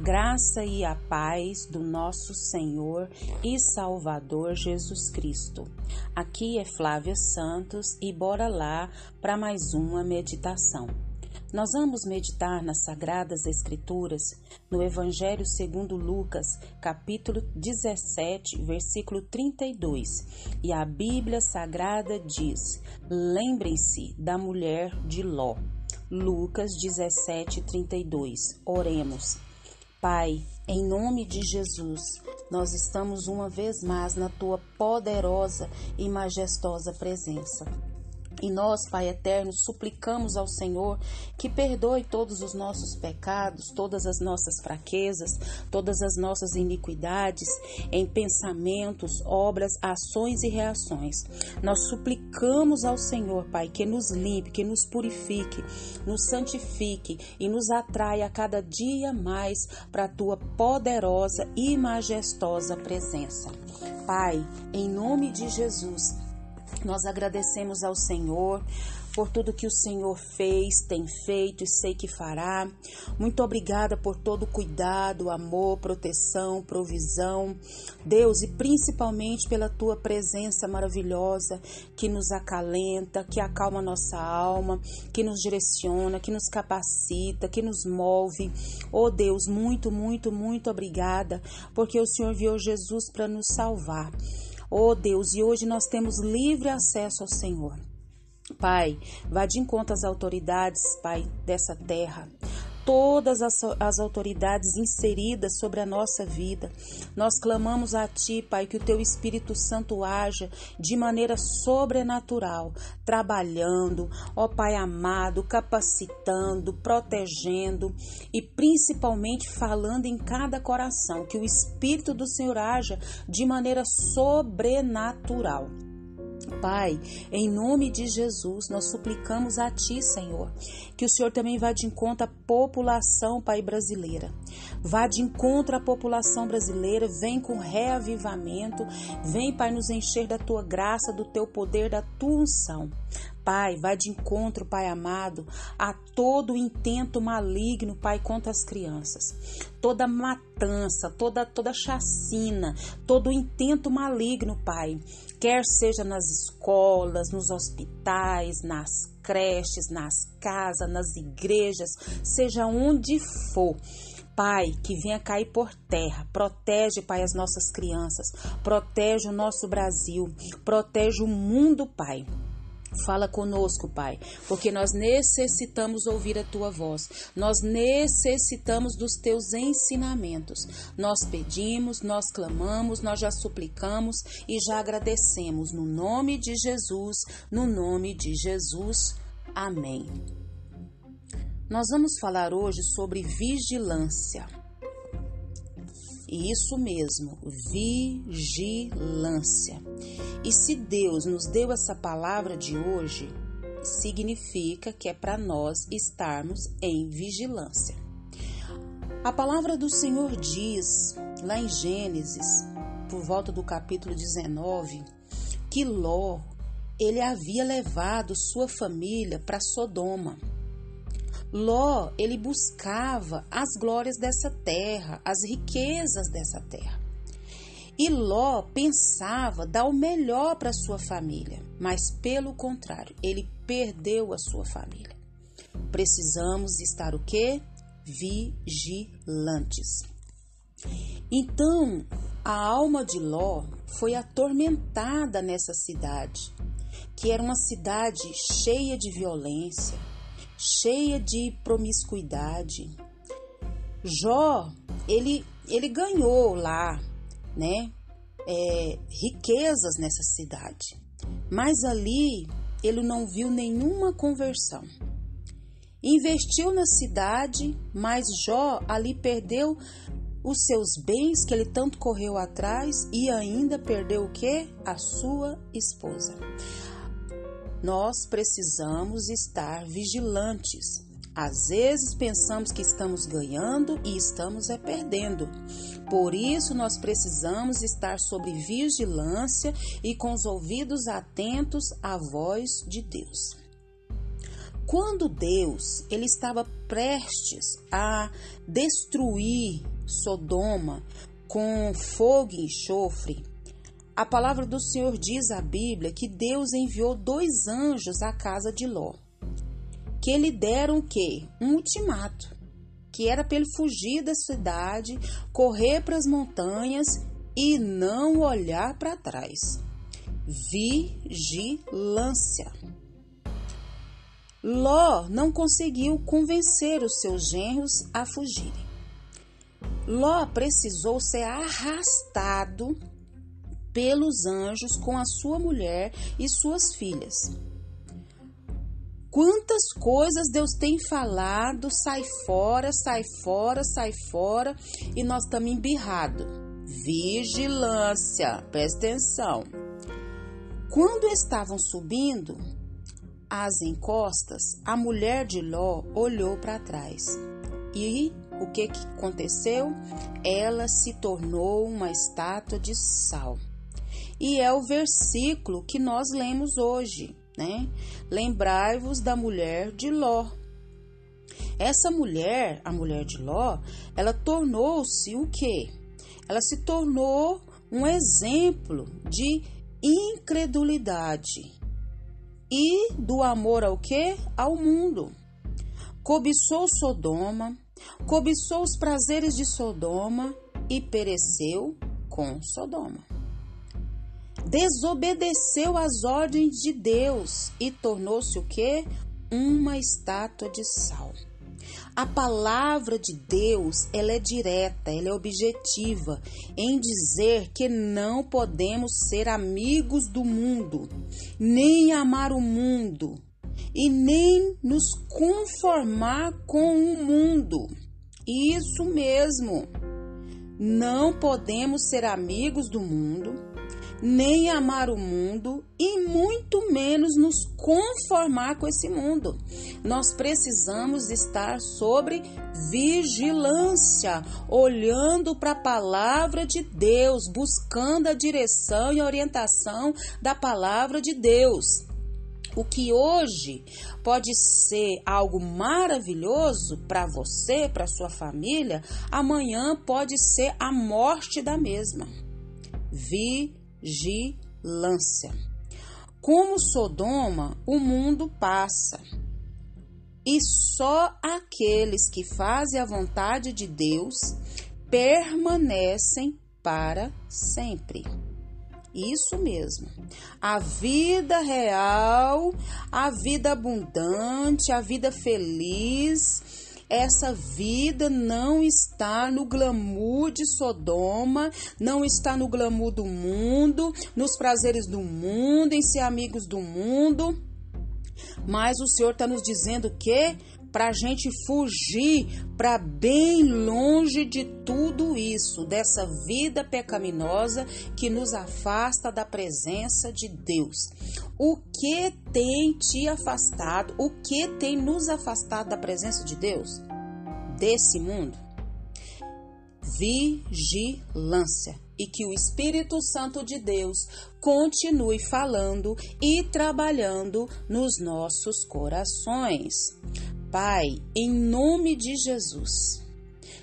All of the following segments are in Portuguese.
graça e a paz do nosso Senhor e Salvador Jesus Cristo. Aqui é Flávia Santos e bora lá para mais uma meditação. Nós vamos meditar nas Sagradas Escrituras, no Evangelho segundo Lucas, capítulo 17, versículo 32. E a Bíblia Sagrada diz: Lembrem-se da mulher de Ló. Lucas 17, 32. Oremos. Pai, em nome de Jesus, nós estamos uma vez mais na tua poderosa e majestosa presença. E nós, Pai eterno, suplicamos ao Senhor que perdoe todos os nossos pecados, todas as nossas fraquezas, todas as nossas iniquidades em pensamentos, obras, ações e reações. Nós suplicamos ao Senhor, Pai, que nos limpe, que nos purifique, nos santifique e nos atraia cada dia mais para a tua poderosa e majestosa presença. Pai, em nome de Jesus, nós agradecemos ao Senhor por tudo que o Senhor fez, tem feito e sei que fará. Muito obrigada por todo o cuidado, amor, proteção, provisão. Deus, e principalmente pela tua presença maravilhosa que nos acalenta, que acalma nossa alma, que nos direciona, que nos capacita, que nos move. Oh Deus, muito, muito, muito obrigada, porque o Senhor enviou Jesus para nos salvar. Oh Deus, e hoje nós temos livre acesso ao Senhor. Pai, vá de encontro às autoridades, Pai, dessa terra todas as, as, autoridades inseridas sobre a nossa vida. Nós clamamos a Ti, Pai, que o Teu Espírito Santo haja de maneira sobrenatural, trabalhando, ó Pai amado, capacitando, protegendo e principalmente falando em cada coração, que o Espírito do Senhor haja de maneira sobrenatural. Pai, em nome de Jesus, nós suplicamos a Ti, Senhor, que o Senhor também vá de encontro à população, Pai, brasileira. Vá de encontro à população brasileira, vem com reavivamento, vem, Pai, nos encher da Tua graça, do Teu poder, da Tua unção. Pai, vai de encontro, Pai amado, a todo intento maligno, Pai, contra as crianças. Toda matança, toda toda chacina, todo intento maligno, Pai, quer seja nas escolas, nos hospitais, nas creches, nas casas, nas igrejas, seja onde for. Pai, que venha cair por terra. Protege, Pai, as nossas crianças. Protege o nosso Brasil. Protege o mundo, Pai. Fala conosco, Pai, porque nós necessitamos ouvir a tua voz, nós necessitamos dos teus ensinamentos. Nós pedimos, nós clamamos, nós já suplicamos e já agradecemos. No nome de Jesus, no nome de Jesus. Amém. Nós vamos falar hoje sobre vigilância. Isso mesmo, vigilância. E se Deus nos deu essa palavra de hoje, significa que é para nós estarmos em vigilância. A palavra do Senhor diz, lá em Gênesis, por volta do capítulo 19, que Ló ele havia levado sua família para Sodoma. Ló, ele buscava as glórias dessa terra, as riquezas dessa terra. E Ló pensava dar o melhor para sua família, mas pelo contrário, ele perdeu a sua família. Precisamos estar o quê? Vigilantes. Então, a alma de Ló foi atormentada nessa cidade, que era uma cidade cheia de violência, cheia de promiscuidade. Jó, ele, ele ganhou lá, né, é, riquezas nessa cidade, mas ali ele não viu nenhuma conversão. Investiu na cidade, mas Jó ali perdeu os seus bens que ele tanto correu atrás e ainda perdeu o que? A sua esposa nós precisamos estar vigilantes. Às vezes pensamos que estamos ganhando e estamos é perdendo. Por isso nós precisamos estar sob vigilância e com os ouvidos atentos à voz de Deus. Quando Deus ele estava prestes a destruir Sodoma com fogo e enxofre, a palavra do Senhor diz à Bíblia que Deus enviou dois anjos à casa de Ló, que lhe deram o quê? Um ultimato, que era para ele fugir da cidade, correr para as montanhas e não olhar para trás. Vigilância. Ló não conseguiu convencer os seus genros a fugirem. Ló precisou ser arrastado pelos anjos com a sua mulher e suas filhas. Quantas coisas Deus tem falado, sai fora, sai fora, sai fora, e nós estamos embirrados. Vigilância, presta atenção. Quando estavam subindo as encostas, a mulher de Ló olhou para trás. E o que, que aconteceu? Ela se tornou uma estátua de sal. E é o versículo que nós lemos hoje, né? Lembrai-vos da mulher de Ló. Essa mulher, a mulher de Ló, ela tornou-se o quê? Ela se tornou um exemplo de incredulidade e do amor ao quê? Ao mundo. Cobiçou Sodoma, cobiçou os prazeres de Sodoma e pereceu com Sodoma desobedeceu às ordens de Deus e tornou-se o que? Uma estátua de sal. A palavra de Deus, ela é direta, ela é objetiva em dizer que não podemos ser amigos do mundo, nem amar o mundo e nem nos conformar com o mundo. Isso mesmo. Não podemos ser amigos do mundo, nem amar o mundo e muito menos nos conformar com esse mundo. Nós precisamos estar sobre vigilância, olhando para a palavra de Deus, buscando a direção e orientação da palavra de Deus. O que hoje pode ser algo maravilhoso para você, para sua família, amanhã pode ser a morte da mesma. Vi vigilância. Como Sodoma, o mundo passa. E só aqueles que fazem a vontade de Deus permanecem para sempre. Isso mesmo. A vida real, a vida abundante, a vida feliz, essa vida não está no glamour de Sodoma, não está no glamour do mundo, nos prazeres do mundo, em ser amigos do mundo. Mas o Senhor está nos dizendo que para a gente fugir para bem longe de tudo isso, dessa vida pecaminosa que nos afasta da presença de Deus. O que tem te afastado? O que tem nos afastado da presença de Deus? Desse mundo? Vigilância e que o Espírito Santo de Deus continue falando e trabalhando nos nossos corações. Pai, em nome de Jesus,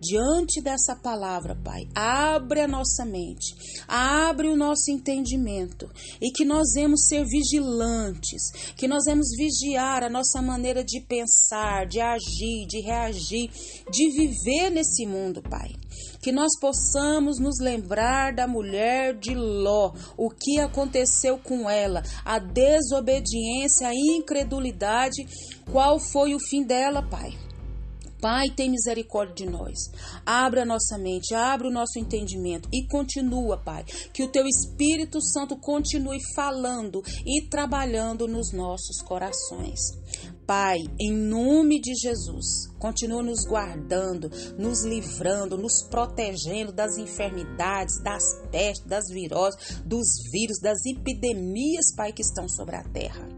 diante dessa palavra, Pai. Abre a nossa mente, abre o nosso entendimento e que nós vamos ser vigilantes, que nós vamos vigiar a nossa maneira de pensar, de agir, de reagir, de viver nesse mundo, Pai que nós possamos nos lembrar da mulher de Ló, o que aconteceu com ela, a desobediência, a incredulidade, qual foi o fim dela, Pai. Pai, tem misericórdia de nós. Abra a nossa mente, abra o nosso entendimento e continua, Pai, que o teu Espírito Santo continue falando e trabalhando nos nossos corações. Pai, em nome de Jesus, continua nos guardando, nos livrando, nos protegendo das enfermidades, das pestes, das viroses, dos vírus, das epidemias, Pai, que estão sobre a terra.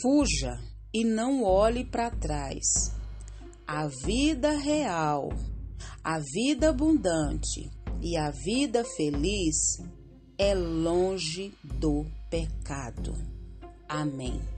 Fuja e não olhe para trás. A vida real, a vida abundante e a vida feliz é longe do pecado. Amém.